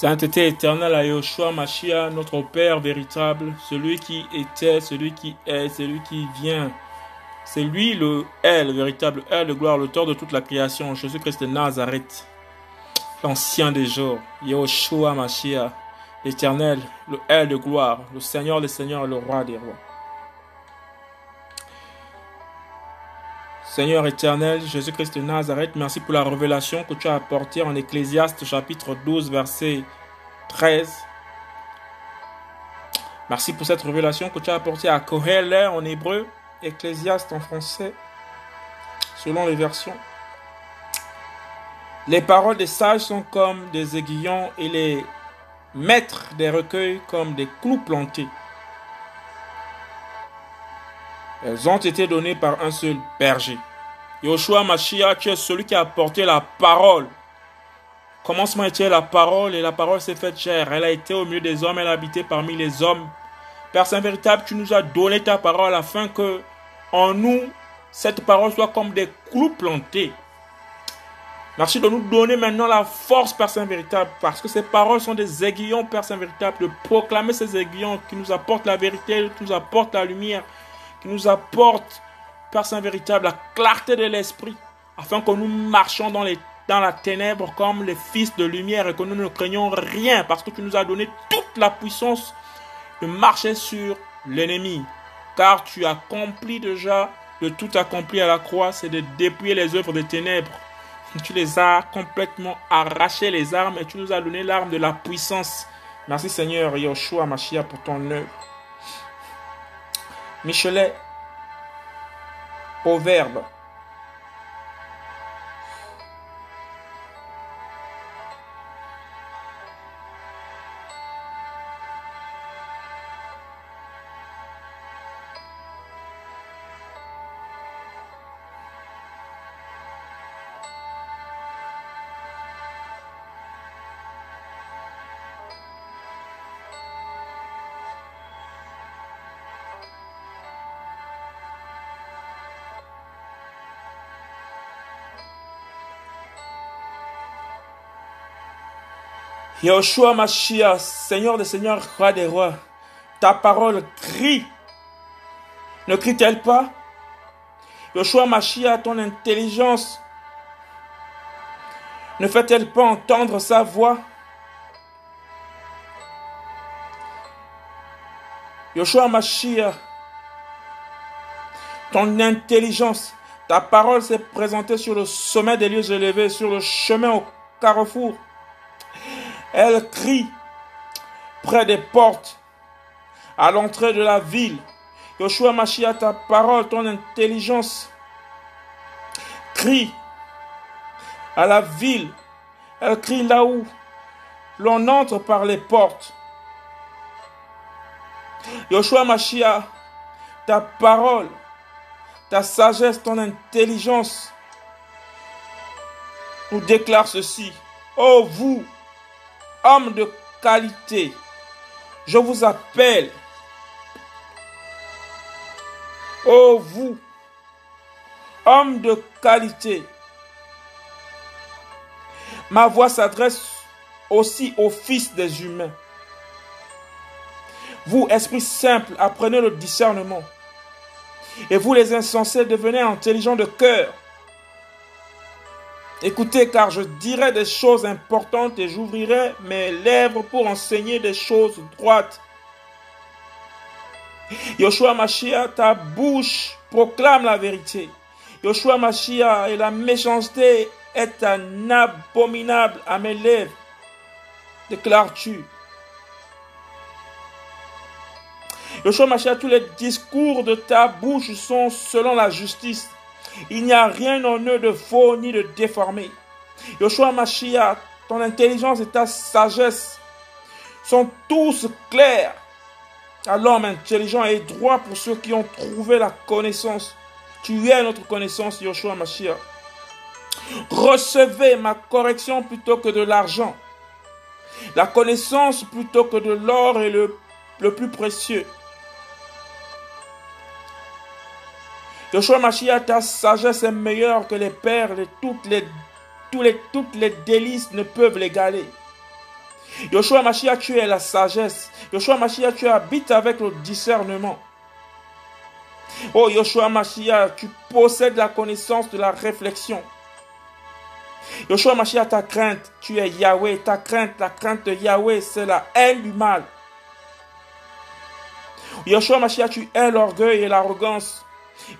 Sainteté éternelle à Yoshua Mashiach, notre Père véritable, celui qui était, celui qui est, celui qui vient. C'est lui le est, le véritable est, le gloire, l'auteur de toute la création, Jésus-Christ de Nazareth, l'ancien des jours, Yoshua Mashiach, l'éternel, le est de gloire, le Seigneur des seigneurs, le roi des rois. Seigneur éternel, Jésus-Christ de Nazareth, merci pour la révélation que tu as apportée en Ecclésiaste chapitre 12, verset 13. Merci pour cette révélation que tu as apportée à Kohelet en hébreu, Ecclésiaste en français, selon les versions. Les paroles des sages sont comme des aiguillons et les maîtres des recueils comme des clous plantés. Elles ont été données par un seul berger. Yoshua Mashiach, tu es celui qui a apporté la parole. Commencement était la parole et la parole s'est faite chair. Elle a été au milieu des hommes, elle a habité parmi les hommes. Père Saint véritable, tu nous as donné ta parole afin que en nous, cette parole soit comme des clous plantés. Merci de nous donner maintenant la force, Père Saint véritable, parce que ces paroles sont des aiguillons, Père Saint véritable, de proclamer ces aiguillons qui nous apportent la vérité, qui nous apportent la lumière, qui nous apporte, Père Saint véritable, la clarté de l'esprit, afin que nous marchions dans, la ténèbre comme les fils de lumière et que nous ne craignons rien, parce que tu nous as donné toute la puissance de marcher sur l'ennemi. Car tu as accompli déjà de tout accompli à la croix, c'est de dépouiller les œuvres des ténèbres. Tu les as complètement arraché les armes et tu nous as donné l'arme de la puissance. Merci Seigneur Yoshua Mashiach pour ton œuvre. Michelet, Proverbe. Yoshua Mashiach, Seigneur des Seigneurs, Roi des Rois, ta parole crie. Ne crie-t-elle pas? Yoshua Mashiach, ton intelligence, ne fait-elle pas entendre sa voix? Yoshua Mashiach, ton intelligence, ta parole s'est présentée sur le sommet des lieux élevés, sur le chemin au carrefour. Elle crie près des portes, à l'entrée de la ville. Yoshua Mashiach, ta parole, ton intelligence crie à la ville. Elle crie là où l'on entre par les portes. Yoshua Mashiach, ta parole, ta sagesse, ton intelligence nous déclare ceci. Oh vous, homme de qualité, je vous appelle. Oh vous, homme de qualité, ma voix s'adresse aussi aux fils des humains. Vous, esprit simple, apprenez le discernement. Et vous, les insensés, devenez intelligents de cœur. Écoutez, car je dirai des choses importantes et j'ouvrirai mes lèvres pour enseigner des choses droites. Yoshua Mashiach, ta bouche proclame la vérité. Yoshua Mashiach, et la méchanceté est un abominable à mes lèvres, déclares-tu. Yoshua Mashiach, tous les discours de ta bouche sont selon la justice. Il n'y a rien en eux de faux ni de déformé. Yoshua Mashiach, ton intelligence et ta sagesse sont tous clairs à l'homme intelligent et droit pour ceux qui ont trouvé la connaissance. Tu es notre connaissance, Yoshua Mashiach. Recevez ma correction plutôt que de l'argent. La connaissance plutôt que de l'or est le, le plus précieux. Yoshua Mashiach, ta sagesse est meilleure que les perles et toutes les, les, toutes les délices ne peuvent l'égaler. Yoshua Mashiach, tu es la sagesse. Yoshua Mashiach, tu habites avec le discernement. Oh Yoshua Mashiach, tu possèdes la connaissance de la réflexion. Yoshua Mashiach, ta crainte, tu es Yahweh. Ta crainte, la crainte de Yahweh, c'est la haine du mal. Yoshua Mashiach, tu es l'orgueil et l'arrogance.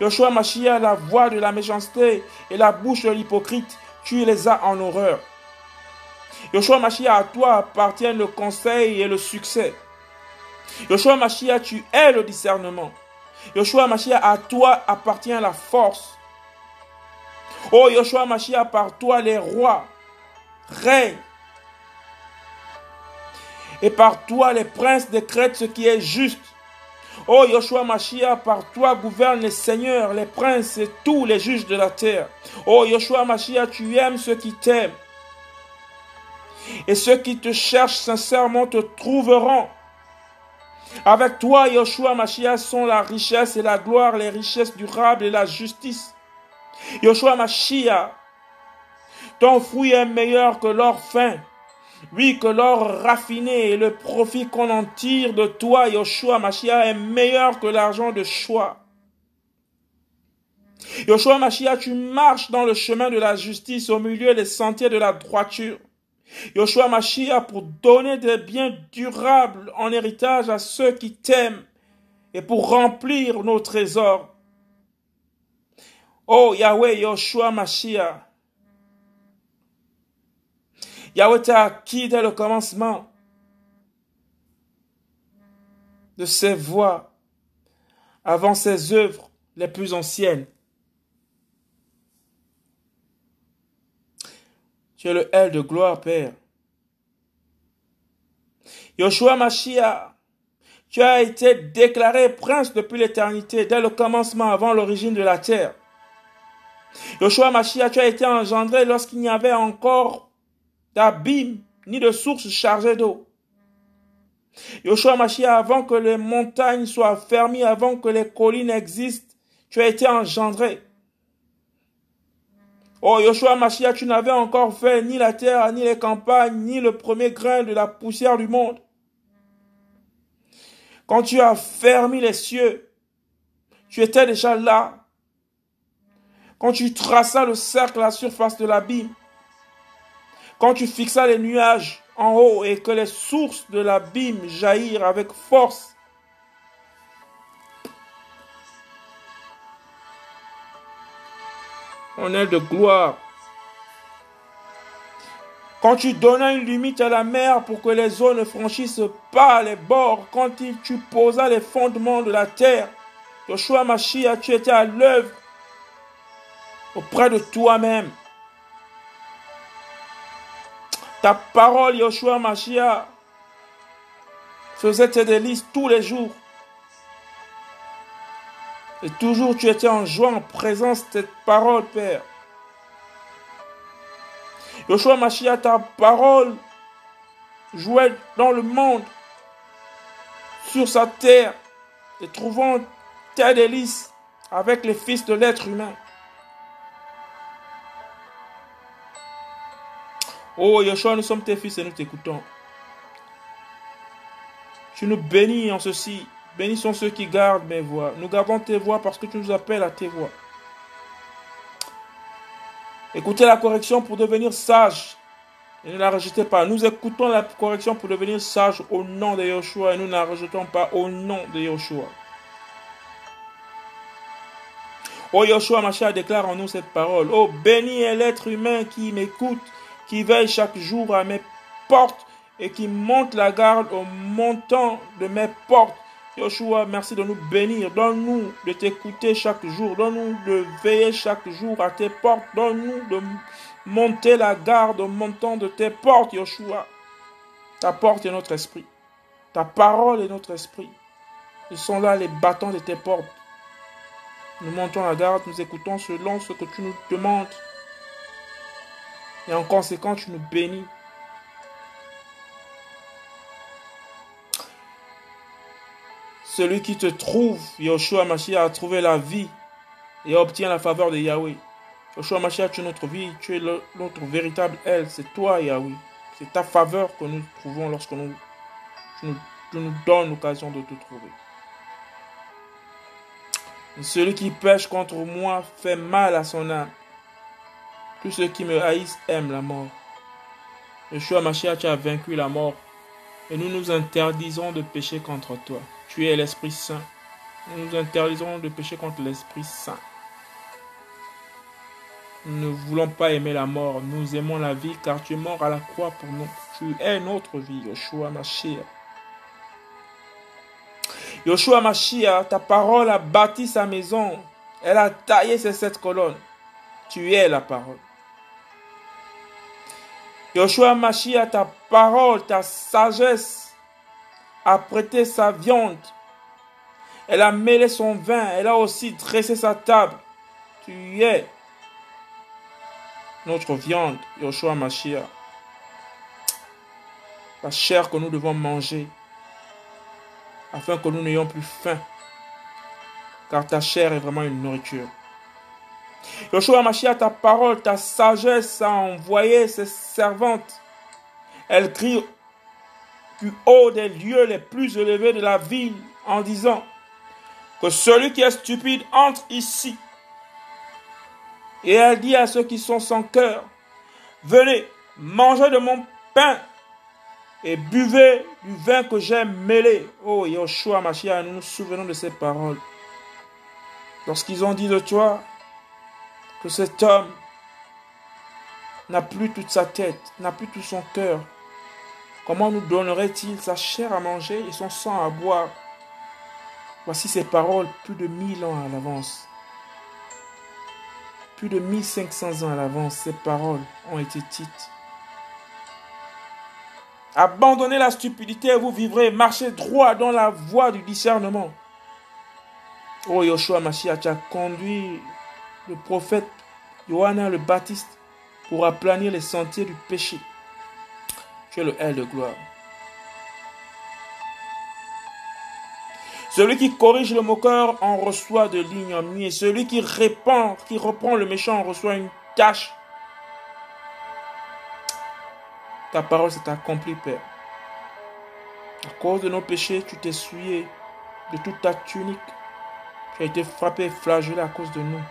Yoshua Mashiach, la voix de la méchanceté et la bouche de l'hypocrite, tu les as en horreur. Yoshua Mashiach, à toi appartiennent le conseil et le succès. Yoshua Mashiach, tu es le discernement. Yoshua Mashiach, à toi appartient la force. Oh Yoshua Mashiach, par toi les rois règnent. Et par toi les princes décrètent ce qui est juste. Oh Yoshua Mashiach, par toi gouvernent les seigneurs, les princes et tous les juges de la terre. Oh Yoshua Mashiach, tu aimes ceux qui t'aiment. Et ceux qui te cherchent sincèrement te trouveront. Avec toi, Yoshua Mashiach, sont la richesse et la gloire, les richesses durables et la justice. Yoshua Mashiach, ton fruit est meilleur que l'or fin. Oui, que l'or raffiné et le profit qu'on en tire de toi, Yoshua Mashiach, est meilleur que l'argent de choix. Yoshua Mashiach, tu marches dans le chemin de la justice au milieu des sentiers de la droiture. Yoshua Mashiach pour donner des biens durables en héritage à ceux qui t'aiment et pour remplir nos trésors. Oh Yahweh, Yoshua Mashiach. Yahweh t'a acquis dès le commencement de ses voies avant ses œuvres les plus anciennes. Tu es le L de gloire, Père. Yoshua Mashiach, tu as été déclaré prince depuis l'éternité, dès le commencement, avant l'origine de la terre. Yoshua Mashiach, tu as été engendré lorsqu'il n'y avait encore d'abîme ni de source chargée d'eau. Yoshua Mashiach, avant que les montagnes soient fermées, avant que les collines existent, tu as été engendré. Oh Yoshua Mashiach, tu n'avais encore fait ni la terre, ni les campagnes, ni le premier grain de la poussière du monde. Quand tu as fermé les cieux, tu étais déjà là. Quand tu traças le cercle à la surface de l'abîme, quand tu fixas les nuages en haut et que les sources de l'abîme jaillirent avec force, en aile de gloire. Quand tu donnais une limite à la mer pour que les eaux ne franchissent pas les bords, quand tu posas les fondements de la terre, Joshua Mashiach, tu étais à l'œuvre auprès de toi-même. Ta parole, Yoshua Mashiach, faisait tes délices tous les jours. Et toujours tu étais en joie en présence de cette parole, Père. Yoshua Mashiach, ta parole jouait dans le monde, sur sa terre, et trouvant tes délices avec les fils de l'être humain. Oh Yoshua, nous sommes tes fils et nous t'écoutons. Tu nous bénis en ceci. Bénis sont ceux qui gardent mes voix. Nous gardons tes voix parce que tu nous appelles à tes voix. Écoutez la correction pour devenir sage. Et ne la rejetez pas. Nous écoutons la correction pour devenir sage au nom de Yoshua et nous ne la rejetons pas au nom de Yoshua. Oh Yoshua Mashiach déclare en nous cette parole. Oh béni est l'être humain qui m'écoute, qui veille chaque jour à mes portes et qui monte la garde au montant de mes portes Yoshua, merci de nous bénir. Donne-nous de t'écouter chaque jour. Donne-nous de veiller chaque jour à tes portes. Donne-nous de monter la garde au montant de tes portes, Yoshua. Ta porte est notre esprit. Ta parole est notre esprit. Ce sont là les bâtons de tes portes. Nous montons la garde, nous écoutons selon ce que tu nous demandes. Et en conséquence, tu nous bénis. Celui qui te trouve, Yoshua Mashiach, a trouvé la vie et obtient la faveur de Yahweh. Yoshua Mashiach, tu es notre vie, tu es notre véritable elle, c'est toi Yahweh. C'est ta faveur que nous trouvons lorsque nous, tu nous donnes l'occasion de te trouver. celui qui pêche contre moi fait mal à son âme. Tous ceux qui me haïssent aiment la mort. Yeshua Mashiach, tu as vaincu la mort. Et nous nous interdisons de pécher contre toi. Tu es l'Esprit Saint. Nous nous interdisons de pécher contre l'Esprit Saint. Nous ne voulons pas aimer la mort. Nous aimons la vie car tu es mort à la croix pour nous. Tu es notre vie, Yoshua Mashiach. Yoshua Mashiach, ta parole a bâti sa maison. Elle a taillé ses sept colonnes. Tu es la parole. Yoshua Mashiach, ta parole, ta sagesse a prêté sa viande. Elle a mêlé son vin. Elle a aussi dressé sa table. Tu es notre viande, Yoshua Mashiach. La chair que nous devons manger afin que nous n'ayons plus faim. Car ta chair est vraiment une nourriture. Yoshua Mashiach, ta parole, ta sagesse a envoyé ses servantes. Elles crient du haut des lieux les plus élevés de la ville en disant que celui qui est stupide entre ici. Et elle dit à ceux qui sont sans cœur, venez, mangez de mon pain et buvez du vin que j'ai mêlé. Oh Yoshua Mashiach, nous nous souvenons de ces paroles. Lorsqu'ils ont dit de toi que cet homme n'a plus toute sa tête, n'a plus tout son cœur, comment nous donnerait-il sa chair à manger et son sang à boire? Voici ces paroles plus de mille ans à l'avance. Plus de 1500 ans à l'avance, ces paroles ont été dites. Abandonnez la stupidité et vous vivrez. Marchez droit dans la voie du discernement. Oh Yoshua Mashiach, conduit le prophète Johanna le Baptiste pour aplanir les sentiers du péché. Tu es le L de gloire. Celui qui corrige le moqueur en reçoit de l'ignominie. Celui qui répand, qui reprend le méchant en reçoit une tâche. Ta parole s'est accomplie, Père. À cause de nos péchés, tu t'es souillé de toute ta tunique. Tu as été frappé et flagellé à cause de nous.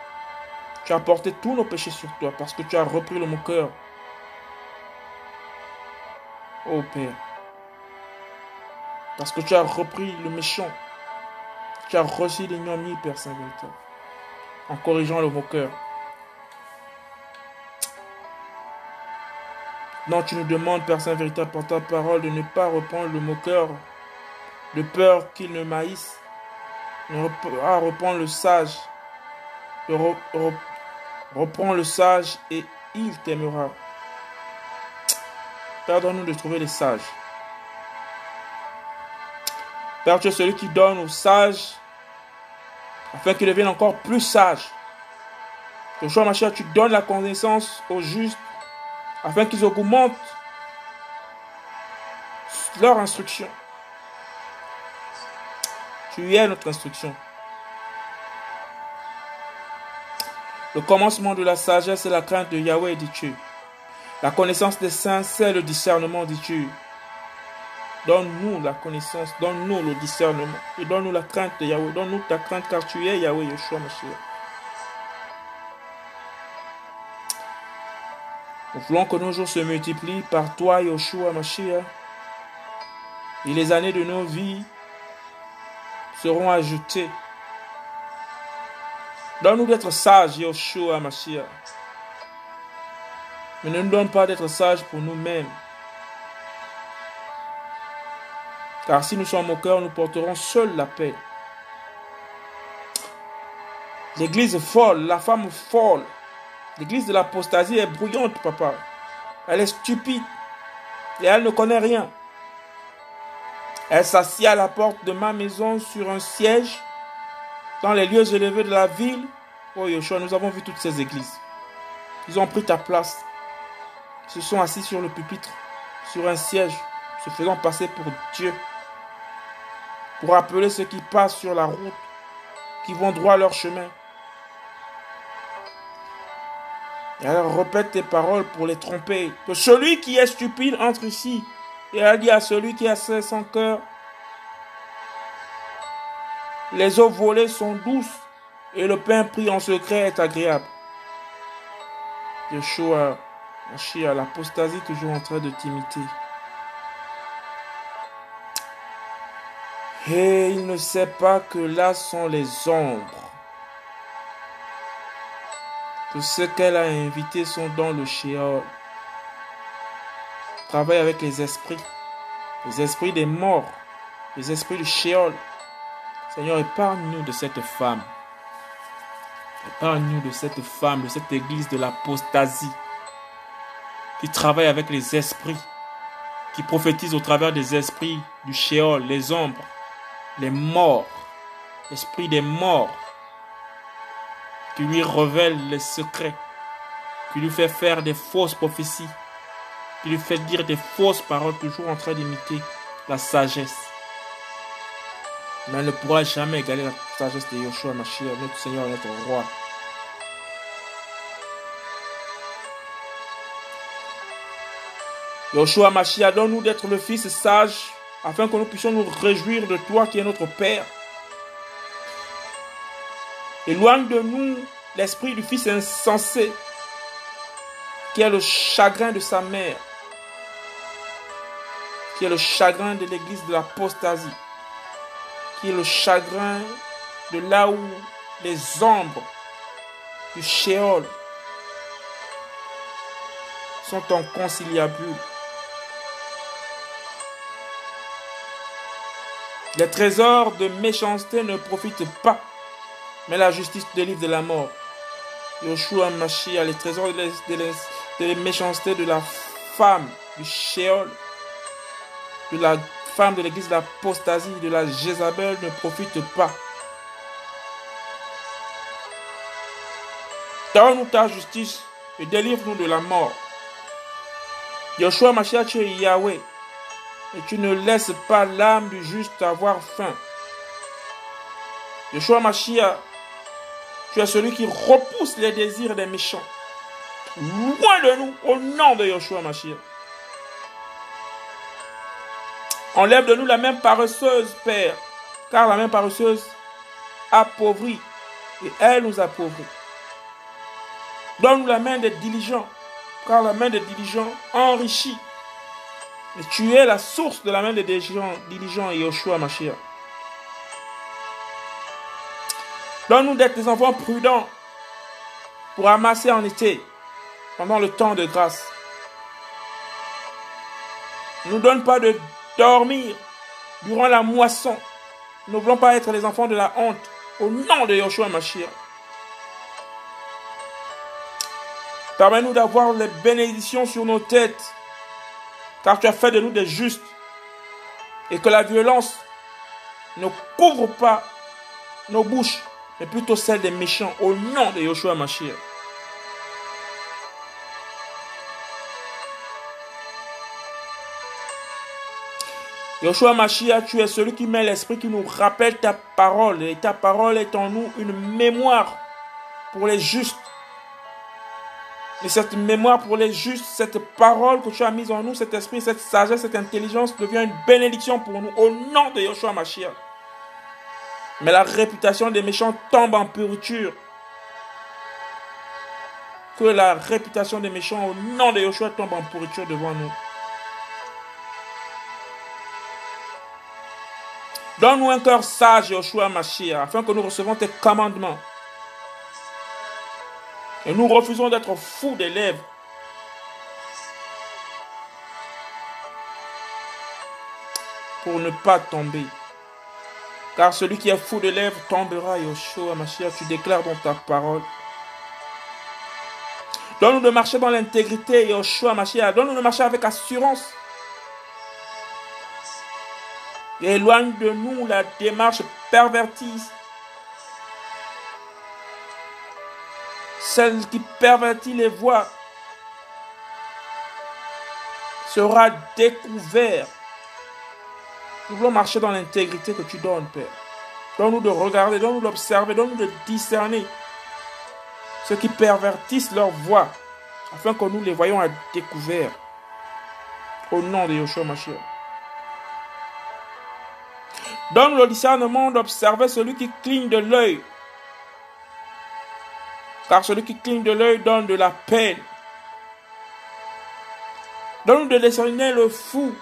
Tu as porté tous nos péchés sur toi parce que tu as repris le moqueur. Oh Père. Parce que tu as repris le méchant. Tu as reçu l'ignominie, Père Saint-Véritable. En corrigeant le moqueur. Non, tu nous demandes, Père Saint-Véritable, par ta parole, de ne pas reprendre le moqueur, de peur qu'il ne maïsse, ne pas reprendre le sage, de reprends le sage et il t'aimera. Pardonne-nous de trouver les sages. Père, tu es celui qui donne aux sages afin qu'ils deviennent encore plus sages. Joshua Machia, tu donnes la connaissance aux justes afin qu'ils augmentent leur instruction. Tu es notre instruction. Le commencement de la sagesse est la crainte de Yahweh, dis-tu. La connaissance des saints, c'est le discernement, dis-tu. Donne-nous la connaissance, donne-nous le discernement. Et donne-nous la crainte de Yahweh. Donne-nous ta crainte car tu es Yahweh, Yeshua Mashiach. Nous voulons que nos jours se multiplient par toi, Yeshua Mashiach. Et les années de nos vies seront ajoutées. Donne-nous d'être sages, Yeshua Mashiach. Mais ne nous donne pas d'être sages pour nous-mêmes. Car si nous sommes cœur, nous porterons seuls la paix. L'église folle, la femme folle. L'église de l'apostasie est bruyante, papa. Elle est stupide et elle ne connaît rien. Elle s'assied à la porte de ma maison sur un siège dans les lieux élevés de la ville. Oh Yeshua, nous avons vu toutes ces églises. Ils ont pris ta place. Ils se sont assis sur le pupitre, sur un siège, se faisant passer pour Dieu. Pour appeler ceux qui passent sur la route, qui vont droit leur chemin. Et elle répète tes paroles pour les tromper. Que celui qui est stupide entre ici. Et elle dit à celui qui a son cœur, les eaux volées sont douces et le pain pris en secret est agréable. Yeshua, à l'apostasie toujours en train de t'imiter. Et il ne sait pas que là sont les ombres. Que ceux qu'elle a invités sont dans le Sheol. Travaille avec les esprits. Les esprits des morts. Les esprits du Sheol. Seigneur, épargne-nous de cette femme. Épargne-nous de cette femme, de cette église de l'apostasie qui travaille avec les esprits, qui prophétise au travers des esprits du Sheol, les ombres, les morts, l'esprit des morts, qui lui révèle les secrets, qui lui fait faire des fausses prophéties, qui lui fait dire des fausses paroles, toujours en train d'imiter la sagesse. Mais elle ne pourra jamais égaler la sagesse de Yoshua Mashiach, notre Seigneur et notre Roi. Yoshua Mashiach, donne-nous d'être le Fils sage, afin que nous puissions nous réjouir de toi qui es notre Père. Éloigne de nous l'esprit du Fils insensé, qui est le chagrin de sa mère, qui est le chagrin de l'église de l'apostasie, qui est le chagrin de là où les ombres du Sheol sont en conciliabule. Les trésors de méchanceté ne profitent pas, mais la justice délivre de la mort. Yoshua Mashiach, les trésors de la méchanceté de la femme du Sheol, de la de l'église de l'apostasie, de la Jézabel ne profitent pas. Donne-nous ta justice et délivre-nous de la mort. Yoshua Mashiach, tu es Yahweh et tu ne laisses pas l'âme du juste avoir faim. Yeshua Mashiach, tu es celui qui repousse les désirs des méchants. Loin de nous, au nom de Yeshua Mashiach. Enlève de nous la main paresseuse, Père, car la main paresseuse appauvrit et elle nous appauvrit. Donne-nous la main des diligents, car la main des diligents enrichit tu es la source de la main des diligents, diligents et Yoshua Mashiach. Donne-nous d'être des enfants prudents pour amasser en été, pendant le temps de grâce. Ne nous donne pas de dormir durant la moisson. Nous ne voulons pas être les enfants de la honte. Au nom de Yoshua Mashiach. Permets-nous d'avoir les bénédictions sur nos têtes car tu as fait de nous des justes, et que la violence ne couvre pas nos bouches, mais plutôt celle des méchants, au nom de Yoshua Mashiach. Yoshua Mashiach, tu es celui qui met l'esprit qui nous rappelle ta parole, et ta parole est en nous une mémoire pour les justes. Et cette mémoire pour les justes, cette parole que tu as mise en nous, cet esprit, cette sagesse, cette intelligence devient une bénédiction pour nous au nom de Yoshua Mashiach. Mais la réputation des méchants tombe en pourriture. Que la réputation des méchants au nom de Yoshua tombe en pourriture devant nous. Donne-nous un cœur sage, Yoshua Mashiach, afin que nous recevons tes commandements. Et nous refusons d'être fous des lèvres. Pour ne pas tomber. Car celui qui est fou des lèvres tombera, Yoshua Mashiach, tu déclares dans ta parole. Donne-nous de marcher dans l'intégrité, Yoshua Mashiach. Donne-nous de marcher avec assurance. Éloigne de nous la démarche pervertie celle qui pervertit les voies sera découvert. Nous voulons marcher dans l'intégrité que tu donnes, Père. Donne-nous de regarder, donne-nous d'observer, donne-nous de discerner ceux qui pervertissent leur voix afin que nous les voyons à découvert. Au nom de Yoshua Mashiach. Donne le discernement d'observer celui qui cligne de l'œil. Car celui qui cligne de l'œil donne de la peine. Donne-nous de discerner le fou.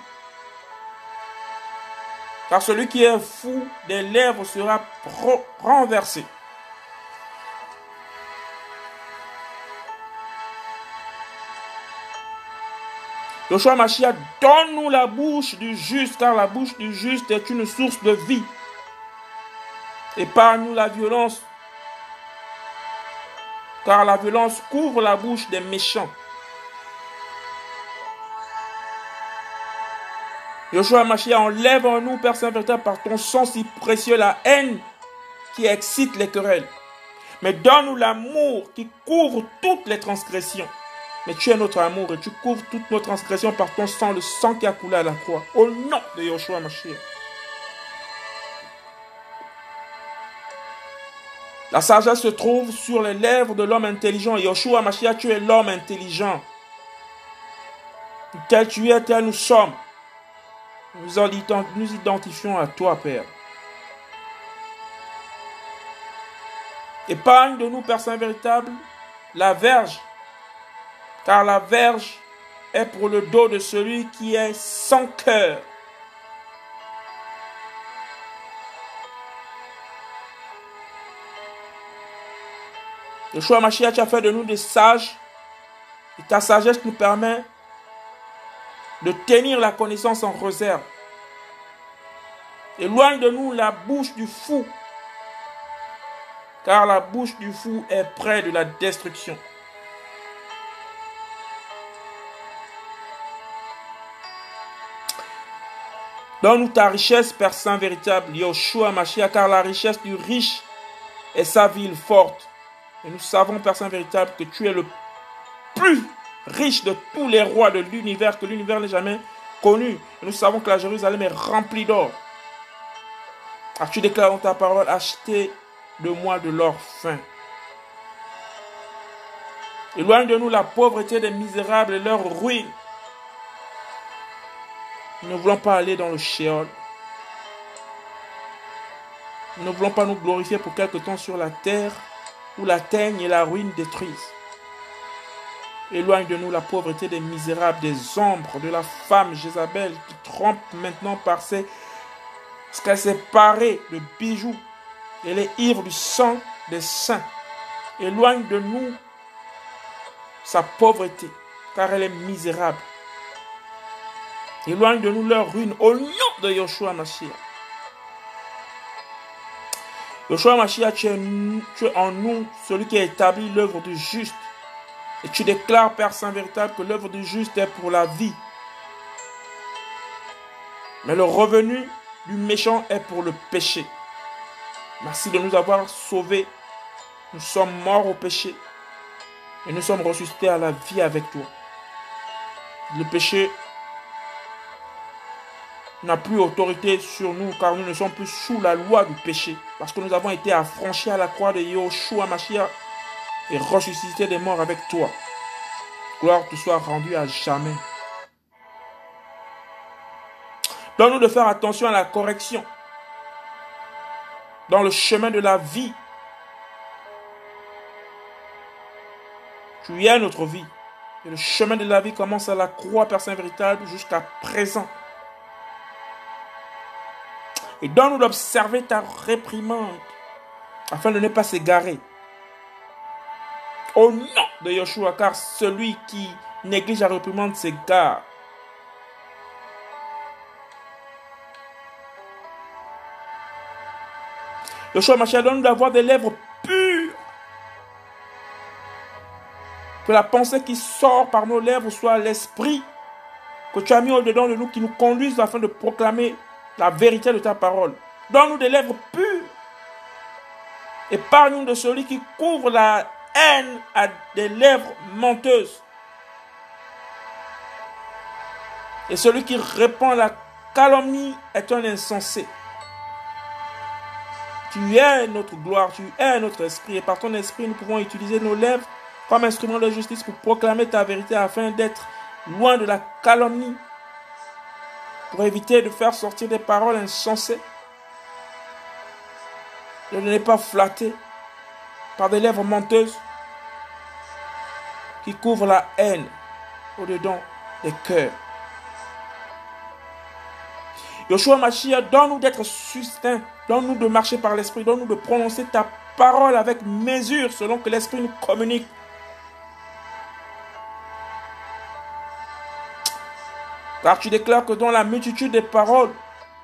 Car celui qui est fou des lèvres sera renversé. Joshua Mashiach, donne-nous la bouche du juste, car la bouche du juste est une source de vie. Épargne-nous la violence, car la violence couvre la bouche des méchants. Joshua Mashiach, enlève en nous, Père Saint véritable, par ton sang si précieux, la haine qui excite les querelles. Mais donne-nous l'amour qui couvre toutes les transgressions. Mais tu es notre amour et tu couvres toutes nos transgressions par ton sang, le sang qui a coulé à la croix. Au nom de Yoshua Mashiach. La sagesse se trouve sur les lèvres de l'homme intelligent. Yoshua Mashiach, tu es l'homme intelligent. Tel tu es, tel nous sommes. Nous nous identifions à toi, Père. Épargne de nous, Père Saint véritable, la verge car la verge est pour le dos de celui qui est sans cœur. Le choix Mashiach, as fait de nous des sages. Et ta sagesse nous permet de tenir la connaissance en réserve. Éloigne de nous la bouche du fou, car la bouche du fou est près de la destruction. Donne-nous ta richesse, Père Saint véritable, Yoshua Mashiach, car la richesse du riche est sa ville forte. Et nous savons, Père Saint véritable, que tu es le plus riche de tous les rois de l'univers, que l'univers n'ait jamais connu. Et nous savons que la Jérusalem est remplie d'or. Car tu déclares ta parole, achetez de moi de l'or fin. Éloigne de nous la pauvreté des misérables et leur ruine. Nous ne voulons pas aller dans le Sheol. Nous ne voulons pas nous glorifier pour quelque temps sur la terre où la teigne et la ruine détruisent. Éloigne de nous la pauvreté des misérables, des ombres, de la femme Jézabel qui trompe maintenant par ses... ce qu'elle s'est parée de bijoux. Elle est ivre du sang des saints. Éloigne de nous sa pauvreté, car elle est misérable. Éloigne de nous leur ruine au nom de Yoshua Mashiach. Yoshua Mashiach, tu es, en nous celui qui a établi l'œuvre du juste. Et tu déclares, Père Saint véritable, que l'œuvre du juste est pour la vie. Mais le revenu du méchant est pour le péché. Merci de nous avoir sauvés. Nous sommes morts au péché. Et nous sommes ressuscités à la vie avec toi. Le péché n'a plus autorité sur nous car nous ne sommes plus sous la loi du péché. Parce que nous avons été affranchis à la croix de Yoshua Mashiach et ressuscités des morts avec toi. Gloire te soit rendue à jamais. Donne-nous de faire attention à la correction dans le chemin de la vie. Tu es notre vie. Et le chemin de la vie commence à la croix, Père Saint véritable, jusqu'à présent et donne-nous d'observer ta réprimande afin de ne pas s'égarer. Au nom de Yeshua, car celui qui néglige la réprimande s'égare. Yeshua Mashiach donne d'avoir des lèvres pures. Que la pensée qui sort par nos lèvres soit l'esprit que tu as mis au-dedans de nous qui nous conduise afin de proclamer la vérité de ta parole. Donne-nous des lèvres pures. Épargne-nous de celui qui couvre la haine à des lèvres menteuses. Et celui qui répand la calomnie est un insensé. Tu es notre gloire, tu es notre esprit. Et par ton esprit, nous pouvons utiliser nos lèvres comme instrument de justice pour proclamer ta vérité afin d'être loin de la calomnie, pour éviter de faire sortir des paroles insensées, ne pas flatter par des lèvres menteuses qui couvrent la haine au-dedans des cœurs. Yoshua Mashiach, donne-nous d'être sustains, donne-nous de marcher par l'Esprit, donne-nous de prononcer ta parole avec mesure selon que l'Esprit nous communique. Car tu déclares que dans la multitude des paroles,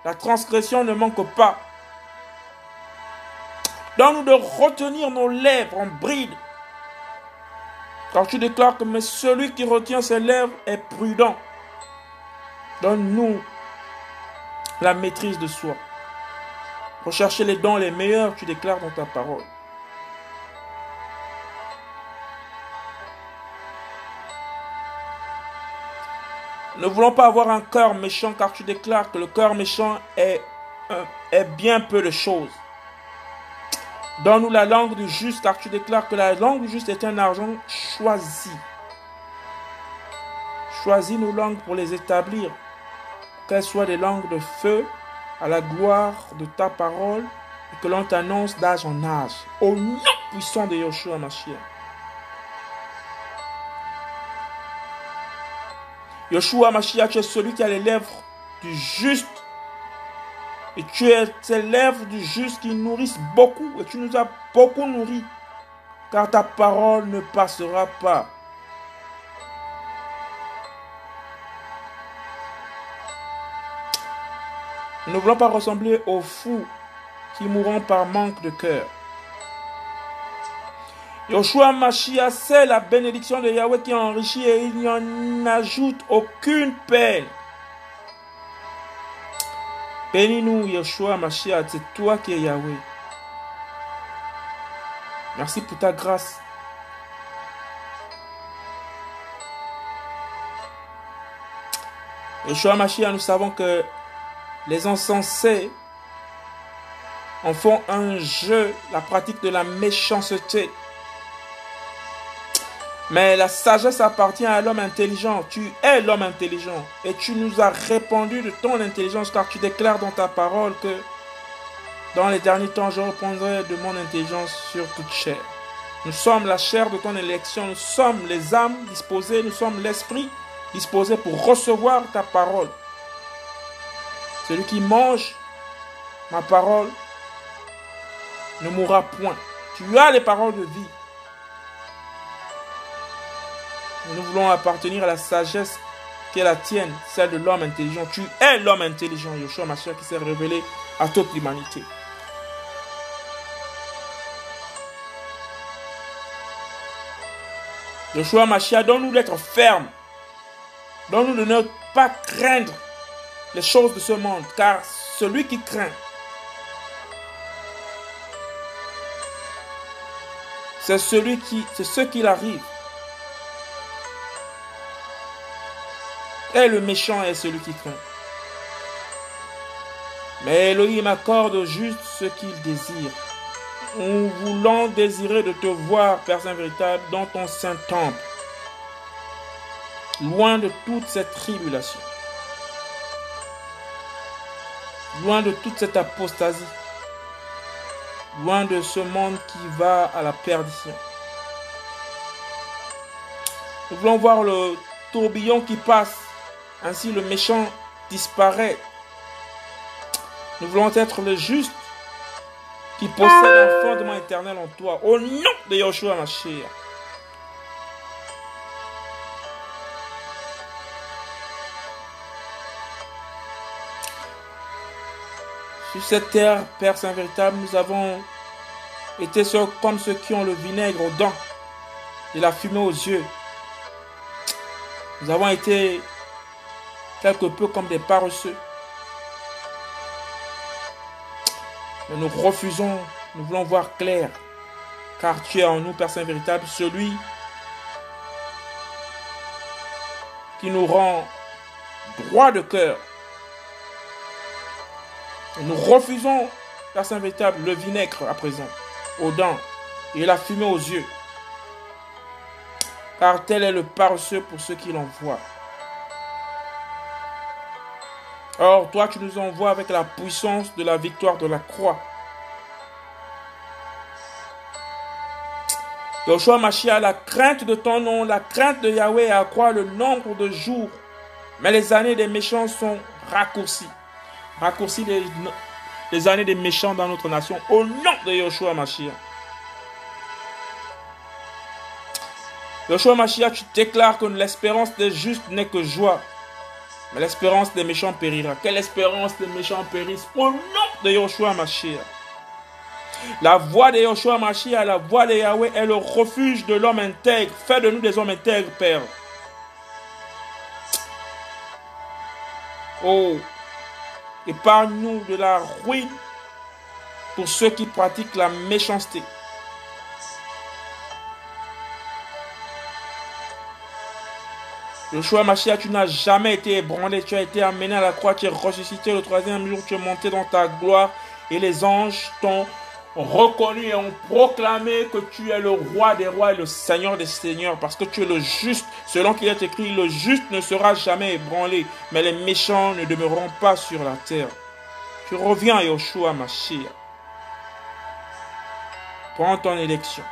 la transgression ne manque pas. Donne-nous de retenir nos lèvres en bride. Car tu déclares que celui qui retient ses lèvres est prudent. Donne-nous la maîtrise de soi. Rechercher les dons les meilleurs, tu déclares dans ta parole. Ne voulons pas avoir un cœur méchant car tu déclares que le cœur méchant est, est bien peu de choses. Donne-nous la langue du juste car tu déclares que la langue du juste est un argent choisi. Choisis nos langues pour les établir qu'elles soient des langues de feu à la gloire de ta parole et que l'on t'annonce d'âge en âge. Au nom puissant de Yoshua Mashiach. Yoshua Mashiach, tu es celui qui a les lèvres du juste. Et tu es ces lèvres du juste qui nourrissent beaucoup. Et tu nous as beaucoup nourris. Car ta parole ne passera pas. Nous ne voulons pas ressembler aux fous qui mourront par manque de cœur. Yoshua Mashiach, c'est la bénédiction de Yahweh qui enrichit et il n'y en ajoute aucune peine. Bénis-nous, Yoshua Mashiach, c'est toi qui es Yahweh. Merci pour ta grâce. Yoshua Mashiach, nous savons que les insensés en font un jeu, la pratique de la méchanceté. Mais la sagesse appartient à l'homme intelligent. Tu es l'homme intelligent. Et tu nous as répandu de ton intelligence car tu déclares dans ta parole que dans les derniers temps, je reprendrai de mon intelligence sur toute chair. Nous sommes la chair de ton élection. Nous sommes les âmes disposées. Nous sommes l'esprit disposé pour recevoir ta parole. Celui qui mange ma parole ne mourra point. Tu as les paroles de vie. Nous voulons appartenir à la sagesse qui est la tienne, celle de l'homme intelligent. Tu es l'homme intelligent, Yoshua, ma qui s'est révélé à toute l'humanité. Yoshua Mashiach, donne-nous d'être ferme. Donne-nous de ne pas craindre les choses de ce monde, car celui qui craint, c'est celui qui, c'est ce qu'il arrive. Et le méchant est celui qui craint. Mais Elohim accorde juste ce qu'il désire. En voulant désirer de te voir, Père Saint véritable, dans ton saint temple, loin de toute cette tribulation, loin de toute cette apostasie, loin de ce monde qui va à la perdition. Nous voulons voir le tourbillon qui passe ainsi le méchant disparaît. Nous voulons être le juste qui possède un fondement éternel en toi. Au nom de Yoshua Mashiach. Sur cette terre, Père Saint véritable, nous avons été comme ceux qui ont le vinaigre aux dents et la fumée aux yeux. Nous avons été quelque peu comme des paresseux. Mais nous refusons, nous voulons voir clair, car tu es en nous, Père Saint véritable, celui qui nous rend droit de cœur. nous refusons, Père Saint véritable, le vinaigre à présent, aux dents et la fumée aux yeux. car tel est le paresseux pour ceux qui l'envoient. Or, toi, tu nous envoies avec la puissance de la victoire de la croix. Yoshua Mashiach, la crainte de ton nom, la crainte de Yahweh accroît le nombre de jours. Mais les années des méchants sont raccourcies. Raccourcies les, années des méchants dans notre nation au nom de Yoshua Mashiach. Yoshua Mashiach, tu déclares que l'espérance des justes n'est que joie. Mais l'espérance des méchants périra. Quelle espérance des méchants périssent au nom de Yoshua Mashiach. La voix de Yoshua Mashiach, la voix de Yahweh est le refuge de l'homme intègre. Fais de nous des hommes intègres, Père. Oh, épargne-nous de la ruine pour ceux qui pratiquent la méchanceté. Yoshua Mashiach, tu n'as jamais été ébranlé, tu as été amené à la croix, tu es ressuscité le troisième jour, tu es monté dans ta gloire et les anges t'ont reconnu et ont proclamé que tu es le roi des rois et le seigneur des seigneurs, parce que tu es le juste. Selon qu'il est écrit, le juste ne sera jamais ébranlé, mais les méchants ne demeureront pas sur la terre. Tu reviens, Yoshua Mashiach. Prends ton élection.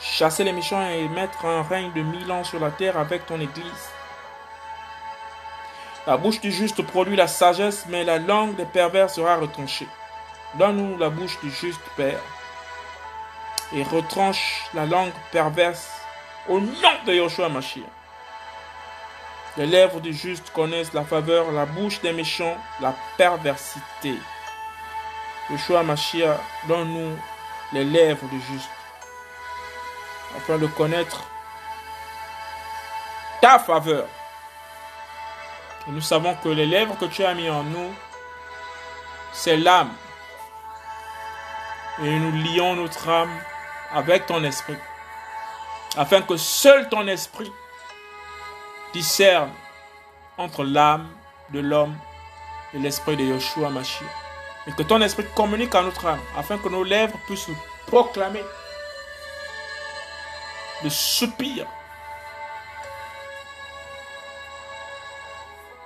Chasser les méchants et mettre un règne de mille ans sur la terre avec ton Église. La bouche du juste produit la sagesse, mais la langue des pervers sera retranchée. Donne-nous la bouche du juste Père et retranche la langue perverse au nom de Yoshua Mashiach. Les lèvres du juste connaissent la faveur, la bouche des méchants, la perversité. Yoshua Mashiach, donne-nous les lèvres du juste afin de connaître ta faveur. Nous savons que les lèvres que tu as mis en nous, c'est l'âme et nous lions notre âme avec ton esprit, afin que seul ton esprit discerne entre l'âme de l'homme et l'esprit de Yoshua Mashiach. Et que ton esprit communique à notre âme, afin que nos lèvres puissent proclamer le soupir,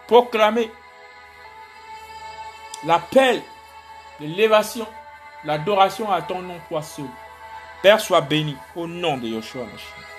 proclamer l'appel, l'élévation L'adoration à ton nom, toi seul. Père, soit béni au nom de Yoshua Mashiach.